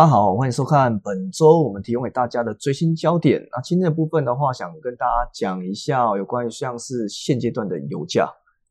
大家好，欢迎收看本周我们提供给大家的最新焦点。那今天的部分的话，想跟大家讲一下有关于像是现阶段的油价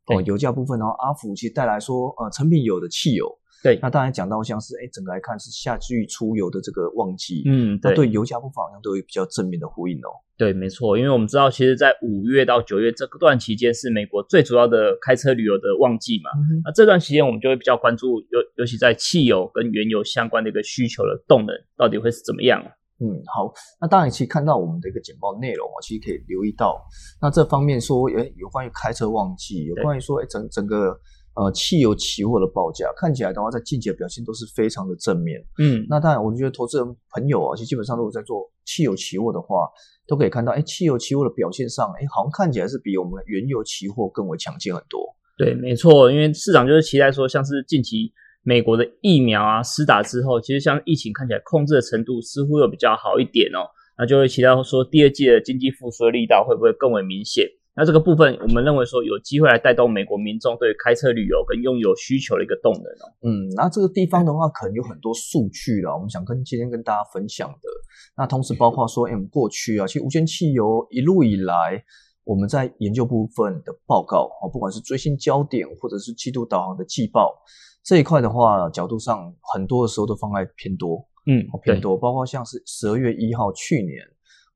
哦，油价部分，的话阿福其实带来说，呃，成品油的汽油。对，那当然讲到像是，哎，整个来看是夏季出游的这个旺季，嗯，那对油价部分好像都有比较正面的呼应哦。对，没错，因为我们知道，其实，在五月到九月这段期间是美国最主要的开车旅游的旺季嘛。那这段期间，我们就会比较关注，尤尤其在汽油跟原油相关的一个需求的动能，到底会是怎么样？嗯，好，那当然，其实看到我们的一个简报内容啊，其实可以留意到，那这方面说，哎，有关于开车旺季，有关于说，哎，整整个。呃，汽油期货的报价看起来的话，在近期的表现都是非常的正面。嗯，那当然，我觉得投资人朋友啊，其实基本上如果在做汽油期货的话，都可以看到，哎，汽油期货的表现上，哎，好像看起来是比我们原油期货更为强劲很多。对，没错，因为市场就是期待说，像是近期美国的疫苗啊施打之后，其实像疫情看起来控制的程度似乎又比较好一点哦，那就会期待说第二季的经济复苏的力道会不会更为明显。那这个部分，我们认为说有机会来带动美国民众对开车旅游跟拥有需求的一个动能哦。嗯，那这个地方的话，可能有很多数据了，我们想跟今天跟大家分享的。那同时包括说，哎，我们过去啊，其实无铅汽油一路以来，我们在研究部分的报告哦，不管是最新焦点或者是季度导航的季报这一块的话，角度上很多的时候都放在偏多，嗯，偏多，包括像是十二月一号去年。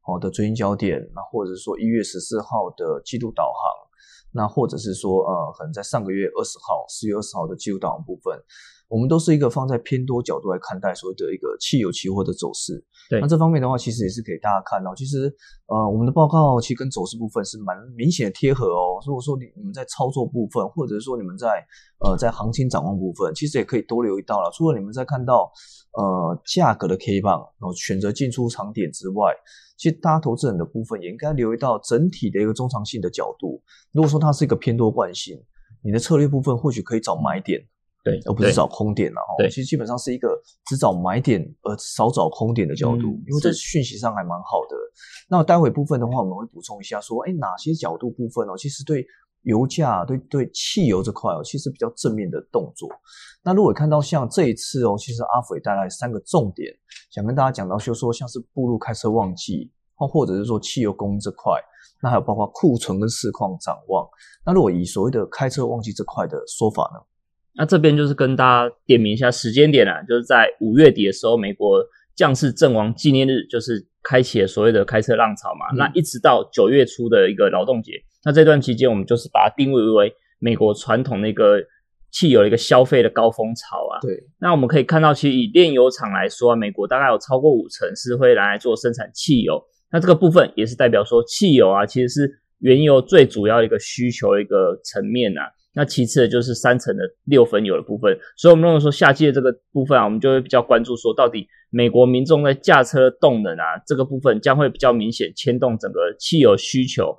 好的，最新焦点，那或者说一月十四号的季度导航，那或者是说呃，可能在上个月二十号，四月二十号的季度导航部分，我们都是一个放在偏多角度来看待所谓的一个汽油期货的走势。对，那这方面的话，其实也是给大家看到，其实呃，我们的报告其实跟走势部分是蛮明显的贴合哦。如果说你你们在操作部分，或者是说你们在呃在行情展望部分，其实也可以多留意到了。除了你们在看到呃价格的 K 棒，然后选择进出场点之外。其实，大家投资人的部分也应该留意到整体的一个中长性的角度。如果说它是一个偏多惯性，你的策略部分或许可以找买点，对，而不是找空点了哈。对，其实基本上是一个只找买点而少找空点的角度，因为这讯息上还蛮好的。那待会部分的话，我们会补充一下，说，哎，哪些角度部分哦，其实对。油价对对汽油这块哦，其实比较正面的动作。那如果看到像这一次哦，其实阿伟带来三个重点，想跟大家讲到，就说像是步入开车旺季，或或者是说汽油供应这块，那还有包括库存跟市况展望。那如果以所谓的开车旺季这块的说法呢？那这边就是跟大家点名一下时间点啊，就是在五月底的时候，美国将士阵亡纪念日，就是开启了所谓的开车浪潮嘛。那一直到九月初的一个劳动节。那这段期间，我们就是把它定位为美国传统的一个汽油的一个消费的高峰潮啊。对。那我们可以看到，其实以炼油厂来说，美国大概有超过五成是会拿来做生产汽油。那这个部分也是代表说，汽油啊，其实是原油最主要的一个需求的一个层面啊。那其次的就是三层的六分油的部分。所以，我们认为说，夏季的这个部分啊，我们就会比较关注说，到底美国民众在驾车动能啊这个部分将会比较明显牵动整个汽油需求。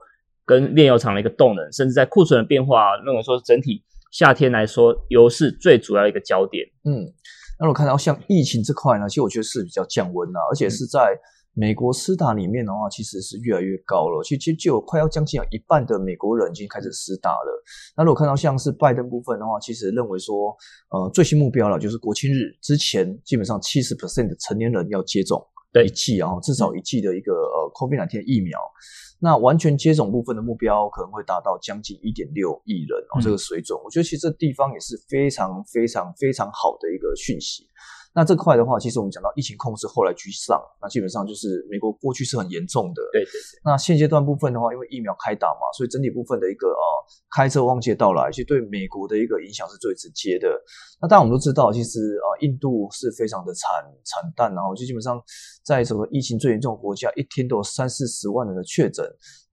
跟炼油厂的一个动能，甚至在库存的变化，啊认为说整体夏天来说，油是最主要的一个焦点。嗯，那我看到像疫情这块呢，其实我觉得是比较降温啊，而且是在美国施打里面的话，其实是越来越高了。其实就有快要将近有一半的美国人已经开始施打了。那如果看到像是拜登部分的话，其实认为说，呃，最新目标了就是国庆日之前，基本上七十 percent 的成年人要接种一剂啊，至少一剂的一个呃 COVID 1 9疫苗。那完全接种部分的目标可能会达到将近一点六亿人哦，这个水准，我觉得其实这地方也是非常非常非常好的一个讯息。那这块的话，其实我们讲到疫情控制后来居上，那基本上就是美国过去是很严重的。对对对。那现阶段部分的话，因为疫苗开打嘛，所以整体部分的一个呃开车旺季到来，其实对美国的一个影响是最直接的。那当然我们都知道，其实呃印度是非常的惨惨淡，然后就基本上在整个疫情最严重的国家，一天都有三四十万人的确诊。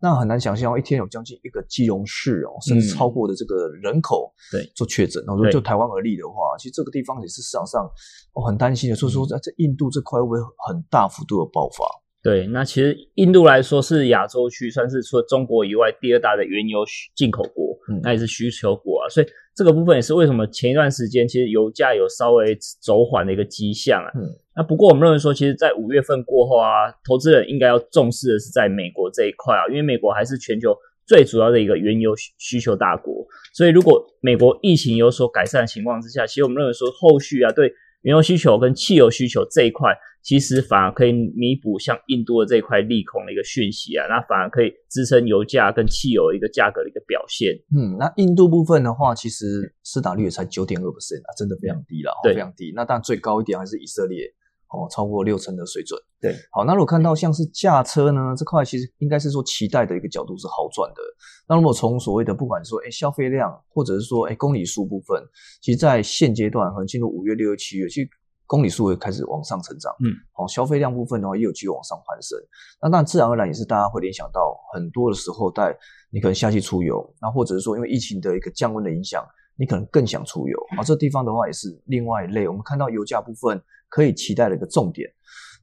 那很难想象，一天有将近一个基隆市哦，甚至超过的这个人口对做确诊。然后就台湾而立的话，其实这个地方也是市场上我很担心的，所以说在这印度这块会不会很大幅度的爆发？对，那其实印度来说是亚洲区算是除了中国以外第二大的原油进口国，那也是需求国啊。所以这个部分也是为什么前一段时间其实油价有稍微走缓的一个迹象啊。那不过我们认为说，其实，在五月份过后啊，投资人应该要重视的是在美国这一块啊，因为美国还是全球最主要的一个原油需求大国。所以，如果美国疫情有所改善的情况之下，其实我们认为说，后续啊，对原油需求跟汽油需求这一块，其实反而可以弥补像印度的这一块利空的一个讯息啊，那反而可以支撑油价跟汽油一个价格的一个表现。嗯，那印度部分的话，其实市打率也才九点二 percent 啊，真的非常低了，对，非常低。那当然最高一点还是以色列。哦，超过六成的水准。对，好，那如果看到像是驾车呢这块，其实应该是说期待的一个角度是好转的。那如果从所谓的不管说哎消费量，或者是说哎公里数部分，其实在现阶段可能进入五月、六月、七月，其实公里数会开始往上成长。嗯，好，消费量部分的话也有继续往上攀升。那当然自然而然也是大家会联想到很多的时候，在你可能夏季出游，那或者是说因为疫情的一个降温的影响，你可能更想出游。啊，这地方的话也是另外一类。我们看到油价部分。可以期待的一个重点。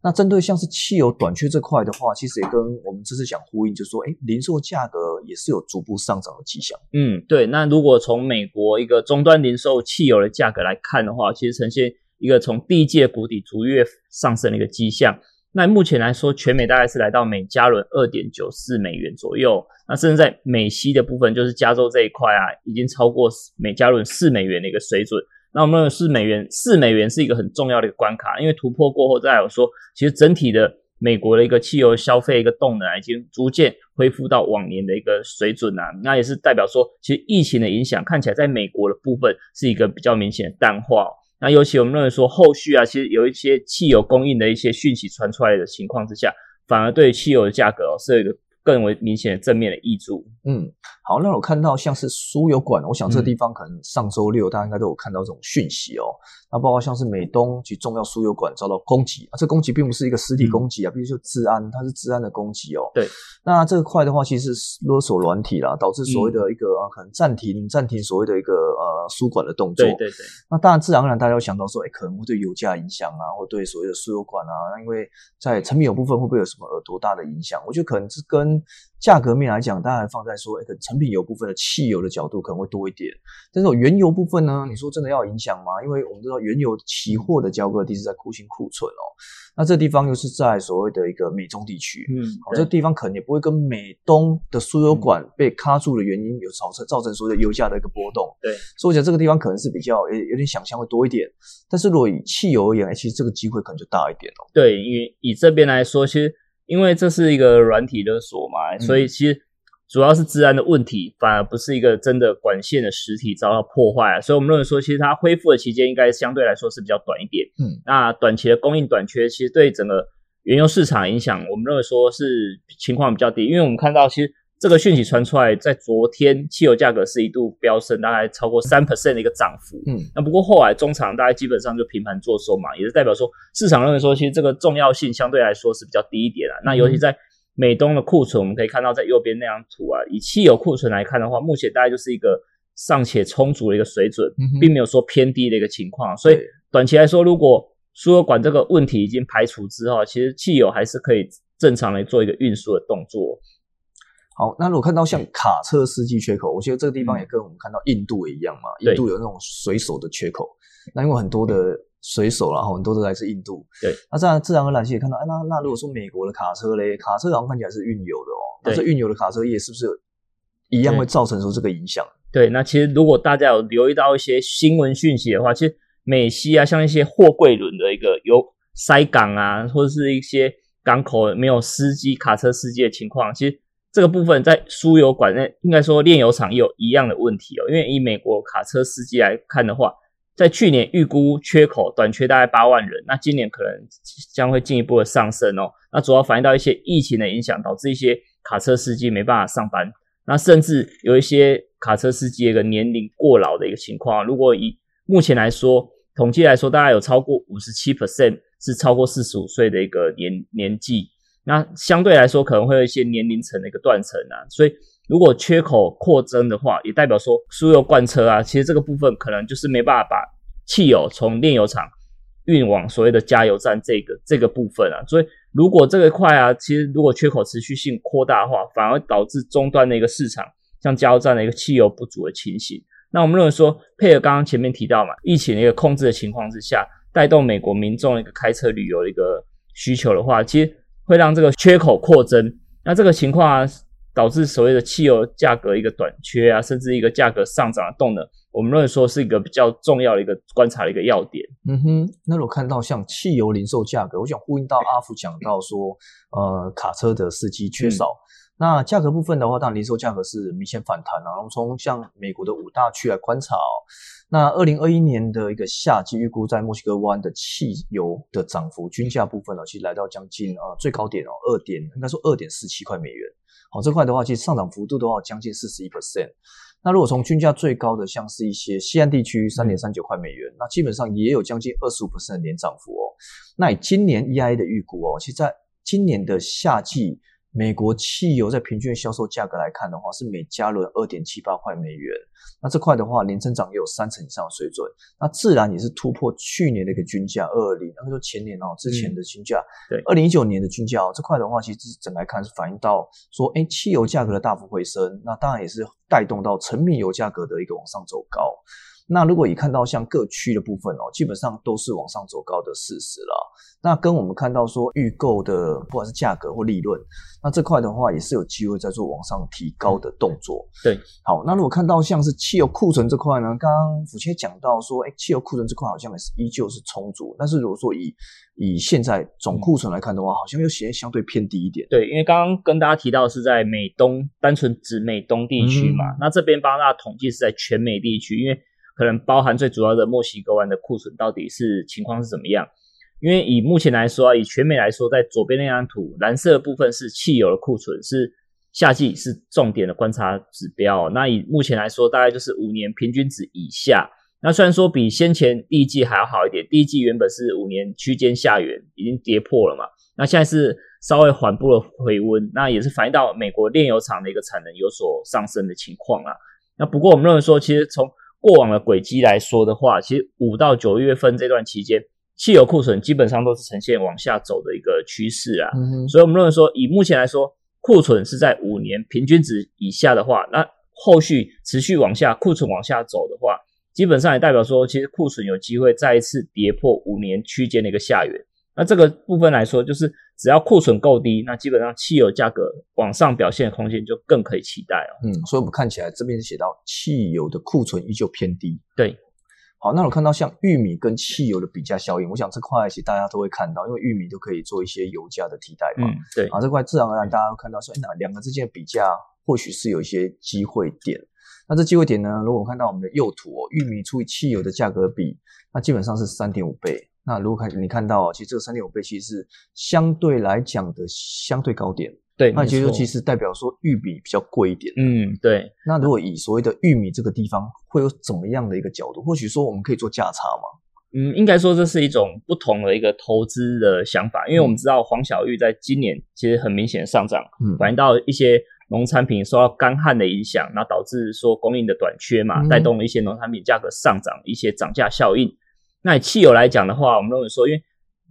那针对像是汽油短缺这块的话，其实也跟我们这次想呼应，就是说，哎，零售价格也是有逐步上涨的迹象。嗯，对。那如果从美国一个终端零售汽油的价格来看的话，其实呈现一个从第一季谷底逐月上升的一个迹象。那目前来说，全美大概是来到每加仑二点九四美元左右。那甚至在美西的部分，就是加州这一块啊，已经超过每加仑四美元的一个水准。那我们四美元，四美元是一个很重要的一个关卡，因为突破过后，再有说，其实整体的美国的一个汽油消费一个动能已经逐渐恢复到往年的一个水准啊，那也是代表说，其实疫情的影响看起来在美国的部分是一个比较明显的淡化。那尤其我们认为说，后续啊，其实有一些汽油供应的一些讯息传出来的情况之下，反而对汽油的价格哦是一个。更为明显的正面的益助。嗯，好，那我看到像是输油管，我想这地方可能上周六大家应该都有看到这种讯息哦。那包括像是美东及重要输油管遭到攻击啊，这攻击并不是一个实体攻击啊，比如说治安，它是治安的攻击哦。对，那这个块的话，其实是勒索软体啦，导致所谓的一个啊，可能暂停暂停所谓的一个呃输管的动作。对对对。那当然，自然而然大家会想到说，哎，可能会对油价影响啊，或对所谓的输油管啊，那因为在成品油部分会不会有什么呃多大的影响？我觉得可能是跟价格面来讲，当然放在说，哎，成品油部分的汽油的角度可能会多一点。但是原油部分呢，你说真的要影响吗？因为我们知道原油期货的交割地是在库欣库存哦，那这地方又是在所谓的一个美中地区，嗯，好，这地方可能也不会跟美东的输油管被卡住的原因有造成造成所谓的油价的一个波动。对，所以我觉得这个地方可能是比较有有点想象会多一点。但是如果以汽油而言，其实这个机会可能就大一点哦。对，因为以这边来说，其实。因为这是一个软体勒索嘛，所以其实主要是治安的问题，反而不是一个真的管线的实体遭到破坏啊。所以我们认为说，其实它恢复的期间应该相对来说是比较短一点。嗯，那短期的供应短缺，其实对整个原油市场影响，我们认为说是情况比较低，因为我们看到其实。这个讯息传出来，在昨天汽油价格是一度飙升，大概超过三 percent 的一个涨幅。嗯，那不过后来中场大概基本上就平盘做收嘛，也是代表说市场认为说，其实这个重要性相对来说是比较低一点啊。那尤其在美东的库存，我们可以看到在右边那张图啊，以汽油库存来看的话，目前大概就是一个尚且充足的一个水准，并没有说偏低的一个情况。所以短期来说，如果输油管这个问题已经排除之后，其实汽油还是可以正常来做一个运输的动作。好，那如果看到像卡车司机缺口，我觉得这个地方也跟我们看到印度也一样嘛。印度有那种水手的缺口，那因为很多的水手，然后很多都来自印度。对，那这样自然而然也看到，哎，那那如果说美国的卡车嘞，卡车好像看起来是运油的哦，那这运油的卡车业是不是一样会造成说这个影响？对，那其实如果大家有留意到一些新闻讯息的话，其实美西啊，像一些货柜轮的一个有塞港啊，或者是一些港口没有司机、卡车司机的情况，其实。这个部分在输油管内，应该说炼油厂也有一样的问题哦。因为以美国卡车司机来看的话，在去年预估缺口短缺大概八万人，那今年可能将会进一步的上升哦。那主要反映到一些疫情的影响，导致一些卡车司机没办法上班，那甚至有一些卡车司机一个年龄过老的一个情况。如果以目前来说，统计来说，大概有超过五十七 percent 是超过四十五岁的一个年年纪。那相对来说，可能会有一些年龄层的一个断层啊，所以如果缺口扩增的话，也代表说输油罐车啊，其实这个部分可能就是没办法把汽油从炼油厂运往所谓的加油站这个这个部分啊，所以如果这个块啊，其实如果缺口持续性扩大的话，反而导致终端的一个市场，像加油站的一个汽油不足的情形。那我们认为说，配合刚刚前面提到嘛，疫情的一个控制的情况之下，带动美国民众一个开车旅游的一个需求的话，其实。会让这个缺口扩增，那这个情况啊，导致所谓的汽油价格一个短缺啊，甚至一个价格上涨的动能，我们认为说是一个比较重要的一个观察的一个要点。嗯哼，那我看到像汽油零售价格，我想呼应到阿福讲到说，呃，卡车的司机缺少。那价格部分的话，当然零售价格是明显反弹啊。然后从像美国的五大区来观察，哦那二零二一年的一个夏季预估在墨西哥湾的汽油的涨幅均价部分呢，其实来到将近呃最高点哦二点应该说二点四七块美元。好，这块的话其实上涨幅度的话将近四十一 percent。那如果从均价最高的像是一些西岸地区三点三九块美元，那基本上也有将近二十五 percent 的年涨幅哦。那以今年 E I 的预估哦，其实在今年的夏季。美国汽油在平均销售价格来看的话，是每加仑二点七八块美元。那这块的话，年增长也有三成以上的水准。那自然也是突破去年的一个均价二二零，那说前年哦之前的均价。对，二零一九年的均价哦，这块的话，其实整来看是反映到说，哎，汽油价格的大幅回升。那当然也是带动到成品油价格的一个往上走高。那如果以看到像各区的部分哦，基本上都是往上走高的事实了。那跟我们看到说预购的不管是价格或利润，那这块的话也是有机会在做往上提高的动作。对，好，那如果看到像是汽油库存这块呢，刚刚福切讲到说，哎，汽油库存这块好像也是依旧是充足，但是如果说以以现在总库存来看的话，好像又显相对偏低一点。对，因为刚刚跟大家提到是在美东，单纯指美东地区嘛，那这边帮大家统计是在全美地区，因为。可能包含最主要的墨西哥湾的库存到底是情况是怎么样？因为以目前来说啊，以全美来说，在左边那张图，蓝色的部分是汽油的库存，是夏季是重点的观察指标。那以目前来说，大概就是五年平均值以下。那虽然说比先前第一季还要好一点，第一季原本是五年区间下缘，已经跌破了嘛。那现在是稍微缓步的回温，那也是反映到美国炼油厂的一个产能有所上升的情况啊。那不过我们认为说，其实从过往的轨迹来说的话，其实五到九月份这段期间，汽油库存基本上都是呈现往下走的一个趋势啊。所以，我们认为说，以目前来说，库存是在五年平均值以下的话，那后续持续往下，库存往下走的话，基本上也代表说，其实库存有机会再一次跌破五年区间的一个下缘。那这个部分来说，就是只要库存够低，那基本上汽油价格往上表现的空间就更可以期待了。嗯，所以我们看起来这边写到汽油的库存依旧偏低。对，好，那我看到像玉米跟汽油的比价效应，我想这块其实大家都会看到，因为玉米都可以做一些油价的替代嘛。嗯，对。啊，这块自然而然大家会看到说，哎，那两个之间的比价或许是有一些机会点。那这机会点呢，如果我们看到我们的右图哦，玉米除以汽油的价格比，那基本上是三点五倍。那如果看你看到，其实这个三点五倍其实是相对来讲的相对高点，对，那其实其实代表说玉米比较贵一点，嗯，对。那如果以所谓的玉米这个地方会有怎么样的一个角度？或许说我们可以做价差吗？嗯，应该说这是一种不同的一个投资的想法，因为我们知道黄小玉在今年其实很明显上涨，嗯反映到一些农产品受到干旱的影响，那导致说供应的短缺嘛，带动了一些农产品价格上涨，一些涨价效应。那以汽油来讲的话，我们认为说，因为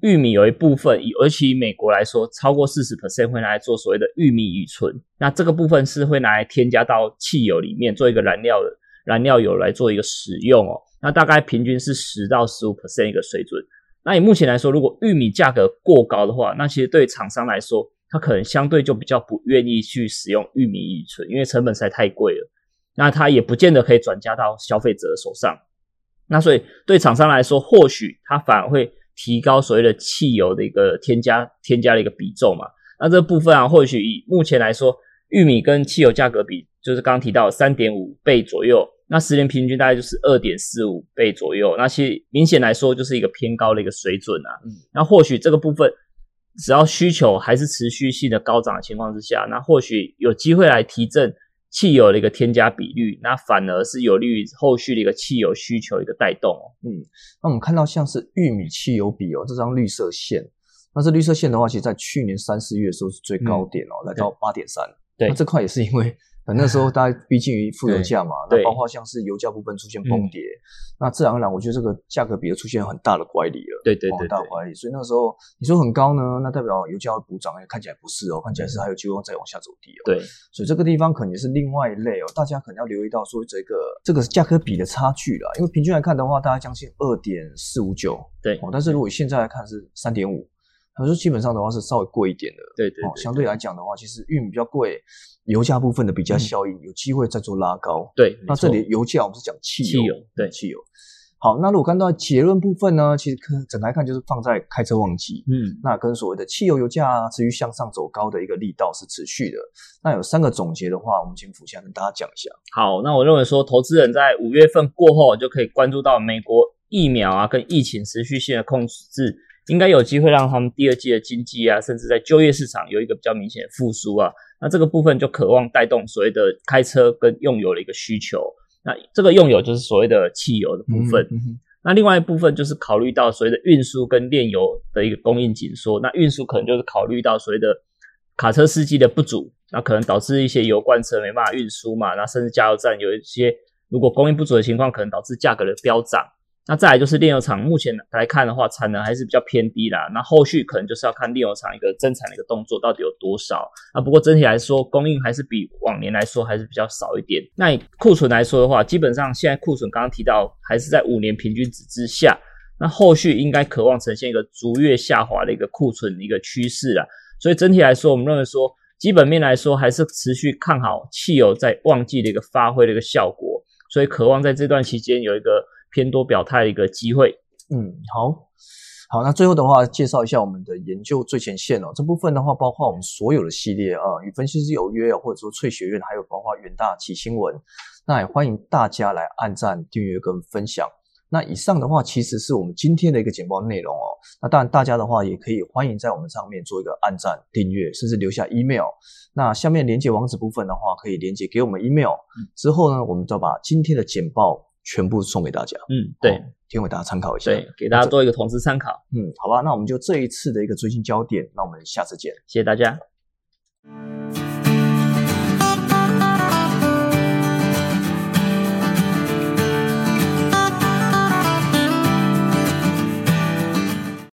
玉米有一部分，以而且以美国来说，超过四十 percent 会拿来做所谓的玉米乙醇，那这个部分是会拿来添加到汽油里面，做一个燃料的燃料油来做一个使用哦。那大概平均是十到十五 percent 一个水准。那以目前来说，如果玉米价格过高的话，那其实对厂商来说，它可能相对就比较不愿意去使用玉米乙醇，因为成本实在太贵了。那它也不见得可以转嫁到消费者手上。那所以对厂商来说，或许它反而会提高所谓的汽油的一个添加添加的一个比重嘛。那这部分啊，或许以目前来说，玉米跟汽油价格比，就是刚刚提到三点五倍左右，那十年平均大概就是二点四五倍左右。那其实明显来说，就是一个偏高的一个水准啊。嗯，那或许这个部分，只要需求还是持续性的高涨的情况之下，那或许有机会来提振。汽油的一个添加比率，那反而是有利于后续的一个汽油需求一个带动哦。嗯，那我们看到像是玉米汽油比哦，这张绿色线，那这绿色线的话，其实在去年三四月的时候是最高点哦，来到八点三。对，那这块也是因为。那时候 大家毕竟于负油价嘛，那包括像是油价部分出现崩跌，那自然而然我觉得这个价格比就出现很大的乖离了，对对对，很大乖离。所以那时候你说很高呢，那代表油价会补涨，看起来不是哦，看起来是还有机会再往下走低哦。对，所以这个地方可能是另外一类哦，大家可能要留意到说这个这个价格比的差距了，因为平均来看的话，大概将近二点四五九，对，但是如果现在来看是三点五。他说基本上的话是稍微贵一点的，对对哦，相对来讲的话，其实玉米比较贵，油价部分的比价效应有机会再做拉高。对，那这里油价我们是讲汽油，汽油对汽油。好，那如果看到结论部分呢，其实可整来看就是放在开车旺季，嗯，那跟所谓的汽油油价持续向上走高的一个力道是持续的。那有三个总结的话，我们请福先跟大家讲一下。好，那我认为说，投资人在五月份过后就可以关注到美国疫苗啊跟疫情持续性的控制，应该有机会让他们第二季的经济啊，甚至在就业市场有一个比较明显的复苏啊。那这个部分就渴望带动所谓的开车跟用油的一个需求。那这个用油就是所谓的汽油的部分。那另外一部分就是考虑到所谓的运输跟炼油的一个供应紧缩，那运输可能就是考虑到所谓的卡车司机的不足，那可能导致一些油罐车没办法运输嘛，那甚至加油站有一些如果供应不足的情况，可能导致价格的飙涨。那再来就是炼油厂，目前来看的话，产能还是比较偏低啦。那后续可能就是要看炼油厂一个增产的一个动作到底有多少。那不过整体来说，供应还是比往年来说还是比较少一点。那以库存来说的话，基本上现在库存刚刚提到还是在五年平均值之下。那后续应该渴望呈现一个逐月下滑的一个库存一个趋势啦。所以整体来说，我们认为说基本面来说还是持续看好汽油在旺季的一个发挥的一个效果。所以渴望在这段期间有一个。偏多表态的一个机会。嗯，好，好，那最后的话，介绍一下我们的研究最前线哦。这部分的话，包括我们所有的系列啊，与分析师有约啊，或者说翠学院，还有包括远大奇新闻。那也欢迎大家来按赞、订阅跟分享。那以上的话，其实是我们今天的一个简报内容哦。那当然，大家的话也可以欢迎在我们上面做一个按赞、订阅，甚至留下 email。那下面连接网址部分的话，可以连接给我们 email。之后呢，我们就把今天的简报。全部送给大家，嗯，对，听为大家参考一下，对，给大家做一个投资参考，嗯，好吧，那我们就这一次的一个最新焦点，那我们下次见，谢谢大家。